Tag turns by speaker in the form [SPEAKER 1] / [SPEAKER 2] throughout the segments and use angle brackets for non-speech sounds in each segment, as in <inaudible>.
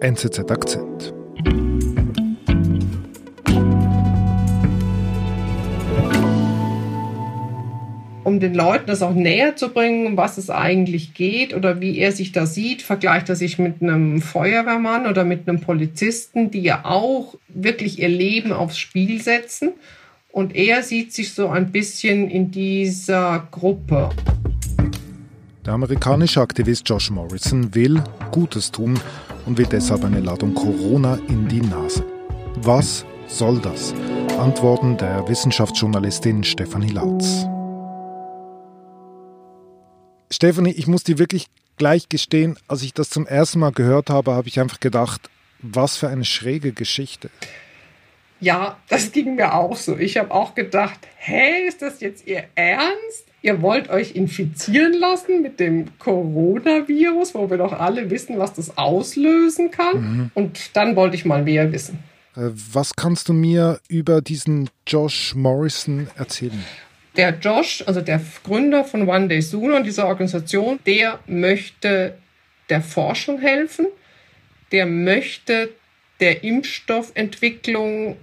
[SPEAKER 1] NZZ Akzent.
[SPEAKER 2] um den Leuten das auch näher zu bringen, um was es eigentlich geht oder wie er sich da sieht, vergleicht er sich mit einem Feuerwehrmann oder mit einem Polizisten, die ja auch wirklich ihr Leben aufs Spiel setzen. Und er sieht sich so ein bisschen in dieser Gruppe.
[SPEAKER 1] Der amerikanische Aktivist Josh Morrison will Gutes tun und will deshalb eine Ladung Corona in die Nase. Was soll das? Antworten der Wissenschaftsjournalistin Stefanie Lautz. Stefanie, ich muss dir wirklich gleich gestehen, als ich das zum ersten Mal gehört habe, habe ich einfach gedacht, was für eine schräge Geschichte.
[SPEAKER 2] Ja, das ging mir auch so. Ich habe auch gedacht, hey, ist das jetzt Ihr Ernst? Ihr wollt euch infizieren lassen mit dem Coronavirus, wo wir doch alle wissen, was das auslösen kann. Mhm. Und dann wollte ich mal mehr wissen.
[SPEAKER 1] Äh, was kannst du mir über diesen Josh Morrison erzählen?
[SPEAKER 2] Der Josh, also der Gründer von One Day Sooner und dieser Organisation, der möchte der Forschung helfen, der möchte der Impfstoffentwicklung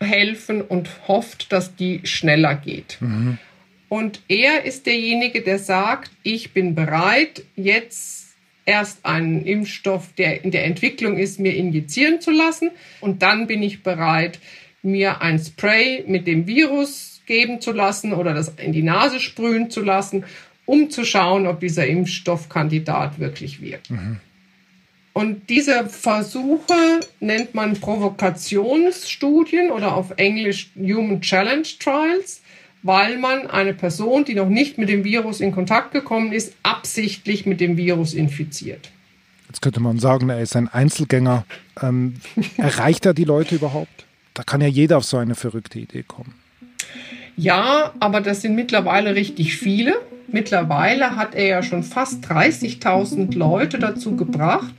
[SPEAKER 2] helfen und hofft, dass die schneller geht. Mhm. Und er ist derjenige, der sagt, ich bin bereit, jetzt erst einen Impfstoff, der in der Entwicklung ist, mir injizieren zu lassen. Und dann bin ich bereit, mir ein Spray mit dem Virus geben zu lassen oder das in die Nase sprühen zu lassen, um zu schauen, ob dieser Impfstoffkandidat wirklich wirkt. Mhm. Und diese Versuche nennt man Provokationsstudien oder auf Englisch Human Challenge Trials, weil man eine Person, die noch nicht mit dem Virus in Kontakt gekommen ist, absichtlich mit dem Virus infiziert.
[SPEAKER 1] Jetzt könnte man sagen, er ist ein Einzelgänger. Ähm, <laughs> erreicht er die Leute überhaupt? Da kann ja jeder auf so eine verrückte Idee kommen.
[SPEAKER 2] Ja, aber das sind mittlerweile richtig viele. Mittlerweile hat er ja schon fast 30.000 Leute dazu gebracht,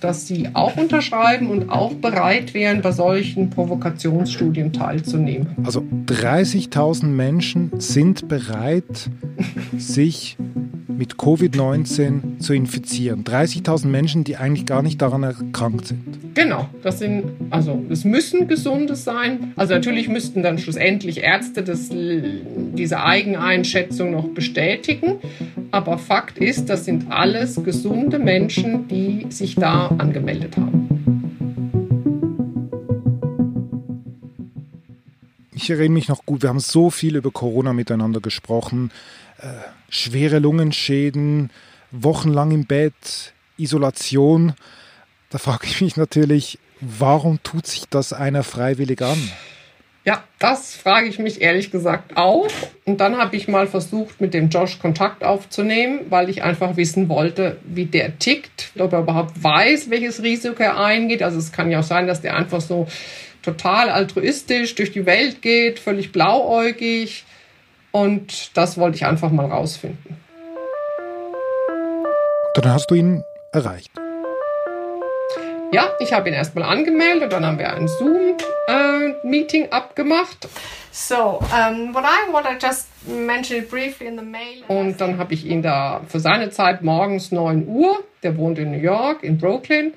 [SPEAKER 2] dass sie auch unterschreiben und auch bereit wären, bei solchen Provokationsstudien teilzunehmen.
[SPEAKER 1] Also 30.000 Menschen sind bereit, sich mit Covid-19 zu infizieren. 30.000 Menschen, die eigentlich gar nicht daran erkrankt sind.
[SPEAKER 2] Genau, das sind, also es müssen Gesunde sein. Also natürlich müssten dann schlussendlich Ärzte das, diese Eigeneinschätzung noch bestätigen. Aber Fakt ist, das sind alles gesunde Menschen, die sich da angemeldet haben.
[SPEAKER 1] Ich erinnere mich noch gut, wir haben so viel über Corona miteinander gesprochen. Äh, schwere Lungenschäden, wochenlang im Bett, Isolation. Da frage ich mich natürlich, warum tut sich das einer freiwillig an?
[SPEAKER 2] Ja, das frage ich mich ehrlich gesagt auch. Und dann habe ich mal versucht, mit dem Josh Kontakt aufzunehmen, weil ich einfach wissen wollte, wie der tickt, ob er überhaupt weiß, welches Risiko er eingeht. Also es kann ja auch sein, dass der einfach so total altruistisch durch die Welt geht, völlig blauäugig. Und das wollte ich einfach mal rausfinden.
[SPEAKER 1] Dann hast du ihn erreicht.
[SPEAKER 2] Ja, ich habe ihn erstmal angemeldet, und dann haben wir ein Zoom-Meeting äh, abgemacht. So, um, what I want to just mention briefly in the mail. Und dann habe ich ihn da für seine Zeit morgens 9 Uhr, der wohnt in New York, in Brooklyn.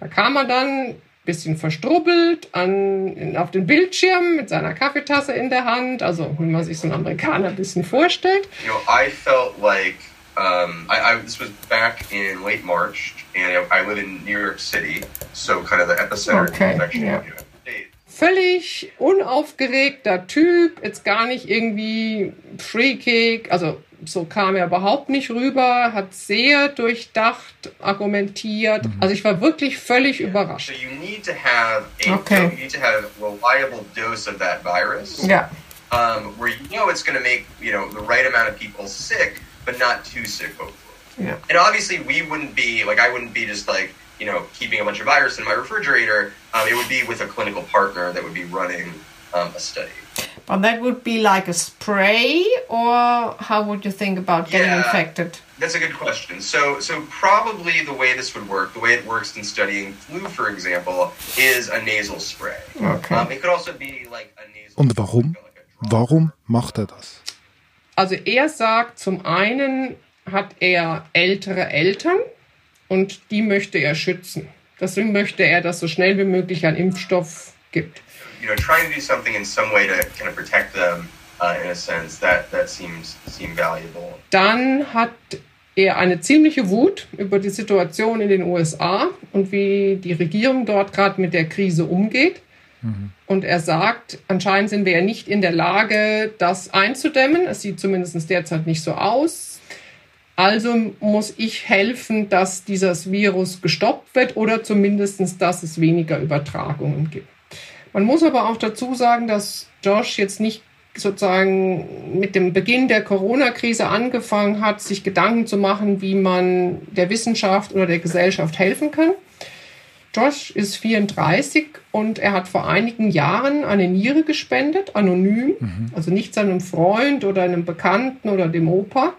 [SPEAKER 2] Da kam er dann bisschen verstrubbelt an, auf den Bildschirm mit seiner Kaffeetasse in der Hand, also wie man sich so einen Amerikaner ein bisschen vorstellt.
[SPEAKER 3] You know, I felt like um, I, I, this was back in late March, and I live in New York City, so kind of the epicenter okay, infection. Yeah.
[SPEAKER 2] Völlig unaufgeregter Typ, jetzt gar nicht irgendwie freakig, also so kam er überhaupt nicht rüber, hat sehr durchdacht argumentiert. Mhm. Also ich war wirklich völlig überrascht. So you need to have a, okay. you need to have a reliable dose of that virus. Yeah. Um, where you know it's going to make you know the right amount of people sick, but not too sick, hopefully. Yeah. And obviously, we wouldn't be like I wouldn't be just like you know keeping a bunch of virus in my refrigerator. Um, it would be with a clinical partner that would be running um, a study. But that would be like a spray, or how would you think about getting yeah, infected?
[SPEAKER 3] That's a good question. So, so probably the way this would work, the way it works in studying flu, for example, is a nasal spray. Okay. Um, it could also be like a nasal.
[SPEAKER 1] Und warum? Warum macht er das?
[SPEAKER 2] Also er sagt, zum einen hat er ältere Eltern und die möchte er schützen. Deswegen möchte er, dass so schnell wie möglich ein Impfstoff gibt.
[SPEAKER 3] You know, trying to do something in some way to kind of protect them uh, in a sense that that seems seem valuable.
[SPEAKER 2] Dann hat er eine ziemliche Wut über die Situation in den USA und wie die Regierung dort gerade mit der Krise umgeht. Mhm. Und er sagt, anscheinend sind wir ja nicht in der Lage, das einzudämmen. Es sieht zumindest derzeit nicht so aus. Also muss ich helfen, dass dieses Virus gestoppt wird oder zumindest, dass es weniger Übertragungen gibt. Man muss aber auch dazu sagen, dass Josh jetzt nicht sozusagen mit dem Beginn der Corona-Krise angefangen hat, sich Gedanken zu machen, wie man der Wissenschaft oder der Gesellschaft helfen kann. Josh ist 34 und er hat vor einigen Jahren eine Niere gespendet, anonym, mhm. also nicht seinem Freund oder einem Bekannten oder dem Opa,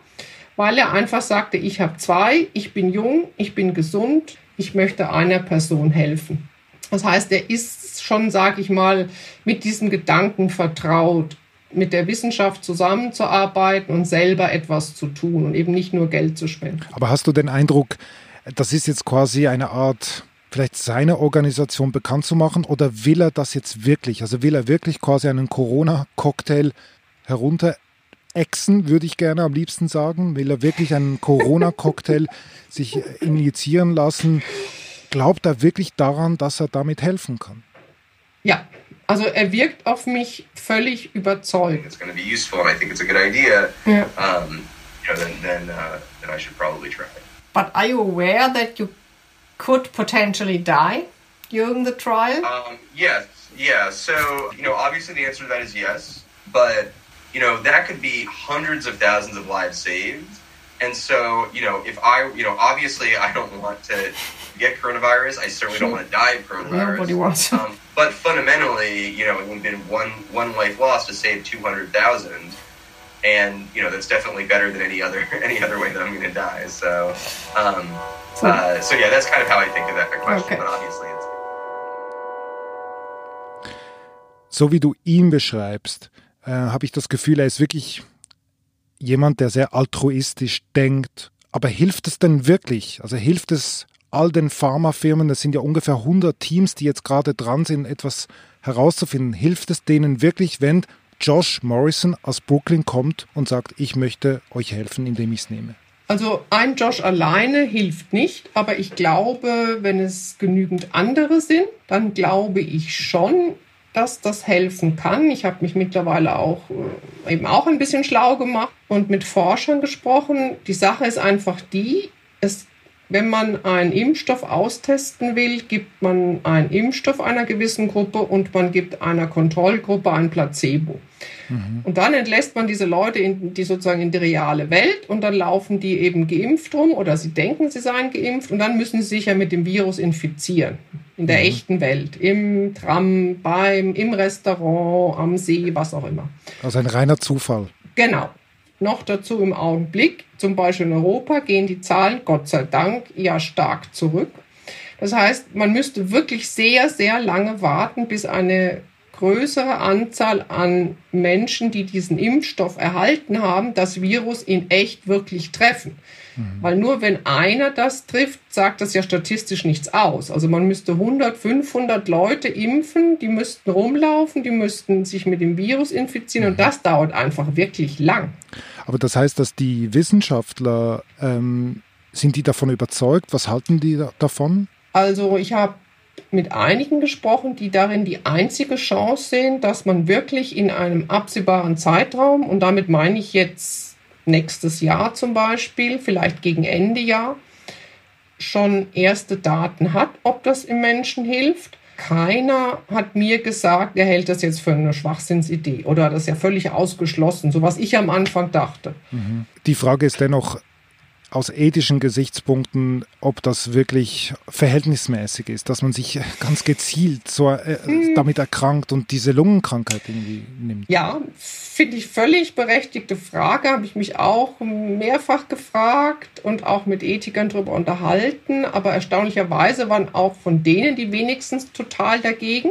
[SPEAKER 2] weil er einfach sagte, ich habe zwei, ich bin jung, ich bin gesund, ich möchte einer Person helfen. Das heißt, er ist schon, sage ich mal, mit diesem Gedanken vertraut mit der Wissenschaft zusammenzuarbeiten und selber etwas zu tun und eben nicht nur Geld zu spenden.
[SPEAKER 1] Aber hast du den Eindruck, das ist jetzt quasi eine Art, vielleicht seine Organisation bekannt zu machen oder will er das jetzt wirklich? Also will er wirklich quasi einen Corona-Cocktail herunter Exen, würde ich gerne am liebsten sagen. Will er wirklich einen Corona-Cocktail <laughs> sich injizieren lassen? Glaubt er wirklich daran, dass er damit helfen kann?
[SPEAKER 2] Ja, also er wirkt auf mich völlig überzeugt.
[SPEAKER 3] It's going to be useful and I think it's a good idea. Yeah. Um, you know, then then, uh, then I should probably try.
[SPEAKER 4] But are you aware that you could potentially die during the trial?
[SPEAKER 3] Um, yes. Yeah. So you know, obviously the answer to that is yes. But you know, that could be hundreds of thousands of lives saved. And so, you know, if I, you know, obviously I don't want to get coronavirus. I certainly don't want to die of coronavirus.
[SPEAKER 4] Nobody wants.
[SPEAKER 3] um, but fundamentally, you know, it would have been one one life lost to save two hundred thousand, and you know that's definitely better than any other <laughs> any other way that I'm going to die. So, um, so, uh, so yeah, that's kind of how I think of that question. Okay. But obviously, it's
[SPEAKER 1] so wie du ihn beschreibst, äh, habe ich das Gefühl, er ist wirklich jemand, der sehr altruistisch denkt. Aber hilft es denn wirklich? Also hilft es all den Pharmafirmen, das sind ja ungefähr 100 Teams, die jetzt gerade dran sind, etwas herauszufinden. Hilft es denen wirklich, wenn Josh Morrison aus Brooklyn kommt und sagt, ich möchte euch helfen, indem ich es nehme?
[SPEAKER 2] Also ein Josh alleine hilft nicht, aber ich glaube, wenn es genügend andere sind, dann glaube ich schon, dass das helfen kann. Ich habe mich mittlerweile auch äh, eben auch ein bisschen schlau gemacht und mit Forschern gesprochen. Die Sache ist einfach die, es wenn man einen Impfstoff austesten will, gibt man einen Impfstoff einer gewissen Gruppe und man gibt einer Kontrollgruppe ein Placebo. Mhm. Und dann entlässt man diese Leute in die sozusagen in die reale Welt und dann laufen die eben geimpft rum oder sie denken, sie seien geimpft und dann müssen sie sich ja mit dem Virus infizieren. In der mhm. echten Welt. Im Tram, beim, im Restaurant, am See, was auch immer.
[SPEAKER 1] Also ein reiner Zufall.
[SPEAKER 2] Genau. Noch dazu im Augenblick, zum Beispiel in Europa, gehen die Zahlen, Gott sei Dank, ja stark zurück. Das heißt, man müsste wirklich sehr, sehr lange warten, bis eine größere Anzahl an Menschen, die diesen Impfstoff erhalten haben, das Virus in echt wirklich treffen. Mhm. Weil nur wenn einer das trifft, sagt das ja statistisch nichts aus. Also man müsste 100, 500 Leute impfen, die müssten rumlaufen, die müssten sich mit dem Virus infizieren mhm. und das dauert einfach wirklich lang.
[SPEAKER 1] Aber das heißt, dass die Wissenschaftler, ähm, sind die davon überzeugt? Was halten die da davon?
[SPEAKER 2] Also ich habe mit einigen gesprochen, die darin die einzige Chance sehen, dass man wirklich in einem absehbaren Zeitraum, und damit meine ich jetzt nächstes Jahr zum Beispiel, vielleicht gegen Ende Jahr, schon erste Daten hat, ob das im Menschen hilft. Keiner hat mir gesagt, er hält das jetzt für eine Schwachsinnsidee oder das ist ja völlig ausgeschlossen, so was ich am Anfang dachte.
[SPEAKER 1] Die Frage ist dennoch, aus ethischen Gesichtspunkten, ob das wirklich verhältnismäßig ist, dass man sich <laughs> ganz gezielt so, äh, hm. damit erkrankt und diese Lungenkrankheit irgendwie nimmt.
[SPEAKER 2] Ja, finde ich völlig berechtigte Frage, habe ich mich auch mehrfach gefragt und auch mit Ethikern darüber unterhalten, aber erstaunlicherweise waren auch von denen die wenigstens total dagegen.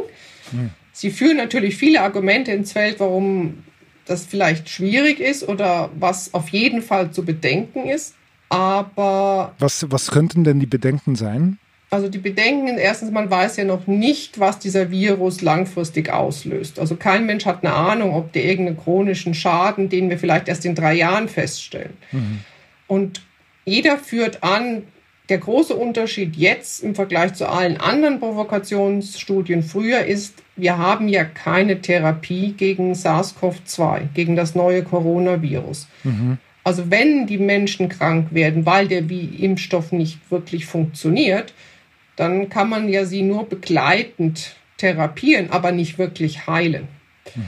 [SPEAKER 2] Hm. Sie führen natürlich viele Argumente ins Feld, warum das vielleicht schwierig ist oder was auf jeden Fall zu bedenken ist. Aber.
[SPEAKER 1] Was, was könnten denn die Bedenken sein?
[SPEAKER 2] Also die Bedenken, erstens, man weiß ja noch nicht, was dieser Virus langfristig auslöst. Also kein Mensch hat eine Ahnung, ob der irgendeinen chronischen Schaden, den wir vielleicht erst in drei Jahren feststellen. Mhm. Und jeder führt an, der große Unterschied jetzt im Vergleich zu allen anderen Provokationsstudien früher ist, wir haben ja keine Therapie gegen SARS-CoV-2, gegen das neue Coronavirus. Mhm. Also wenn die Menschen krank werden, weil der Impfstoff nicht wirklich funktioniert, dann kann man ja sie nur begleitend therapieren, aber nicht wirklich heilen. Mhm.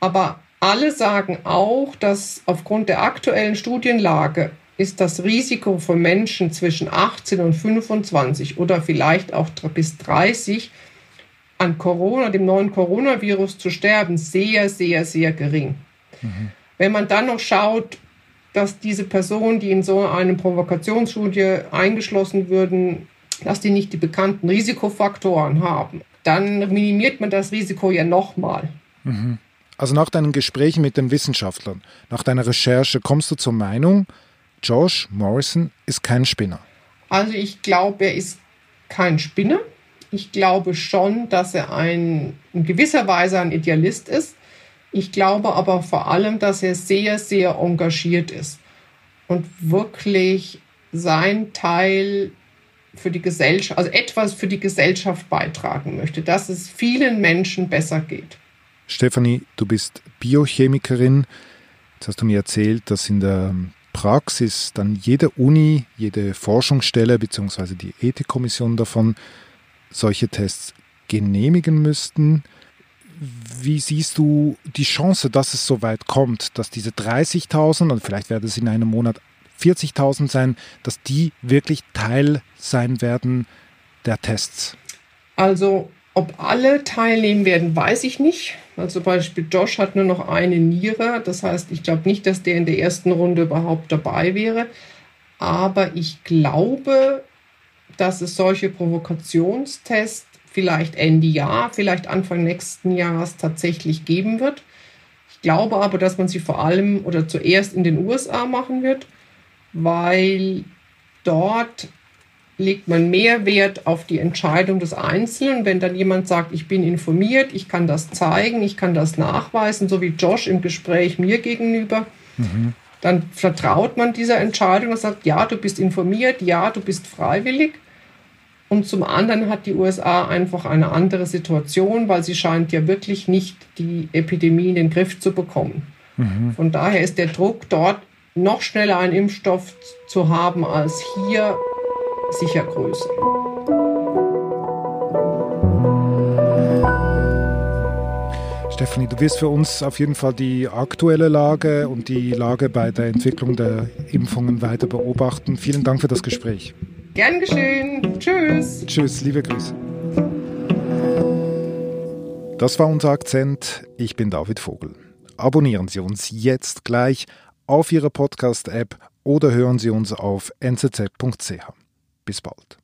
[SPEAKER 2] Aber alle sagen auch, dass aufgrund der aktuellen Studienlage ist das Risiko für Menschen zwischen 18 und 25 oder vielleicht auch bis 30 an Corona, dem neuen Coronavirus zu sterben, sehr, sehr, sehr gering. Mhm. Wenn man dann noch schaut, dass diese Personen, die in so eine Provokationsstudie eingeschlossen würden, dass die nicht die bekannten Risikofaktoren haben, dann minimiert man das Risiko ja nochmal.
[SPEAKER 1] Mhm. Also nach deinen Gesprächen mit den Wissenschaftlern, nach deiner Recherche, kommst du zur Meinung, Josh Morrison ist kein Spinner?
[SPEAKER 2] Also ich glaube, er ist kein Spinner. Ich glaube schon, dass er ein, in gewisser Weise ein Idealist ist. Ich glaube aber vor allem, dass er sehr, sehr engagiert ist und wirklich sein Teil für die Gesellschaft, also etwas für die Gesellschaft beitragen möchte, dass es vielen Menschen besser geht.
[SPEAKER 1] Stefanie, du bist Biochemikerin. Jetzt hast du mir erzählt, dass in der Praxis dann jede Uni, jede Forschungsstelle bzw. die Ethikkommission davon solche Tests genehmigen müssten. Wie siehst du die Chance, dass es so weit kommt, dass diese 30.000 und vielleicht werden es in einem Monat 40.000 sein, dass die wirklich Teil sein werden der Tests?
[SPEAKER 2] Also, ob alle teilnehmen werden, weiß ich nicht. Also zum Beispiel Josh hat nur noch eine Niere. Das heißt, ich glaube nicht, dass der in der ersten Runde überhaupt dabei wäre. Aber ich glaube, dass es solche Provokationstests vielleicht Ende Jahr, vielleicht Anfang nächsten Jahres tatsächlich geben wird. Ich glaube aber, dass man sie vor allem oder zuerst in den USA machen wird weil dort legt man mehr Wert auf die Entscheidung des Einzelnen. Wenn dann jemand sagt, ich bin informiert, ich kann das zeigen, ich kann das nachweisen, so wie Josh im Gespräch mir gegenüber, mhm. dann vertraut man dieser Entscheidung und sagt, ja, du bist informiert, ja, du bist freiwillig. Und zum anderen hat die USA einfach eine andere Situation, weil sie scheint ja wirklich nicht die Epidemie in den Griff zu bekommen. Mhm. Von daher ist der Druck dort noch schneller einen Impfstoff zu haben als hier sicher größer.
[SPEAKER 1] Stefanie, du wirst für uns auf jeden Fall die aktuelle Lage und die Lage bei der Entwicklung der Impfungen weiter beobachten. Vielen Dank für das Gespräch.
[SPEAKER 2] Gern geschehen. Tschüss.
[SPEAKER 1] Tschüss, liebe Grüße. Das war unser Akzent. Ich bin David Vogel. Abonnieren Sie uns jetzt gleich auf Ihrer Podcast-App oder hören Sie uns auf nzz.ch. Bis bald.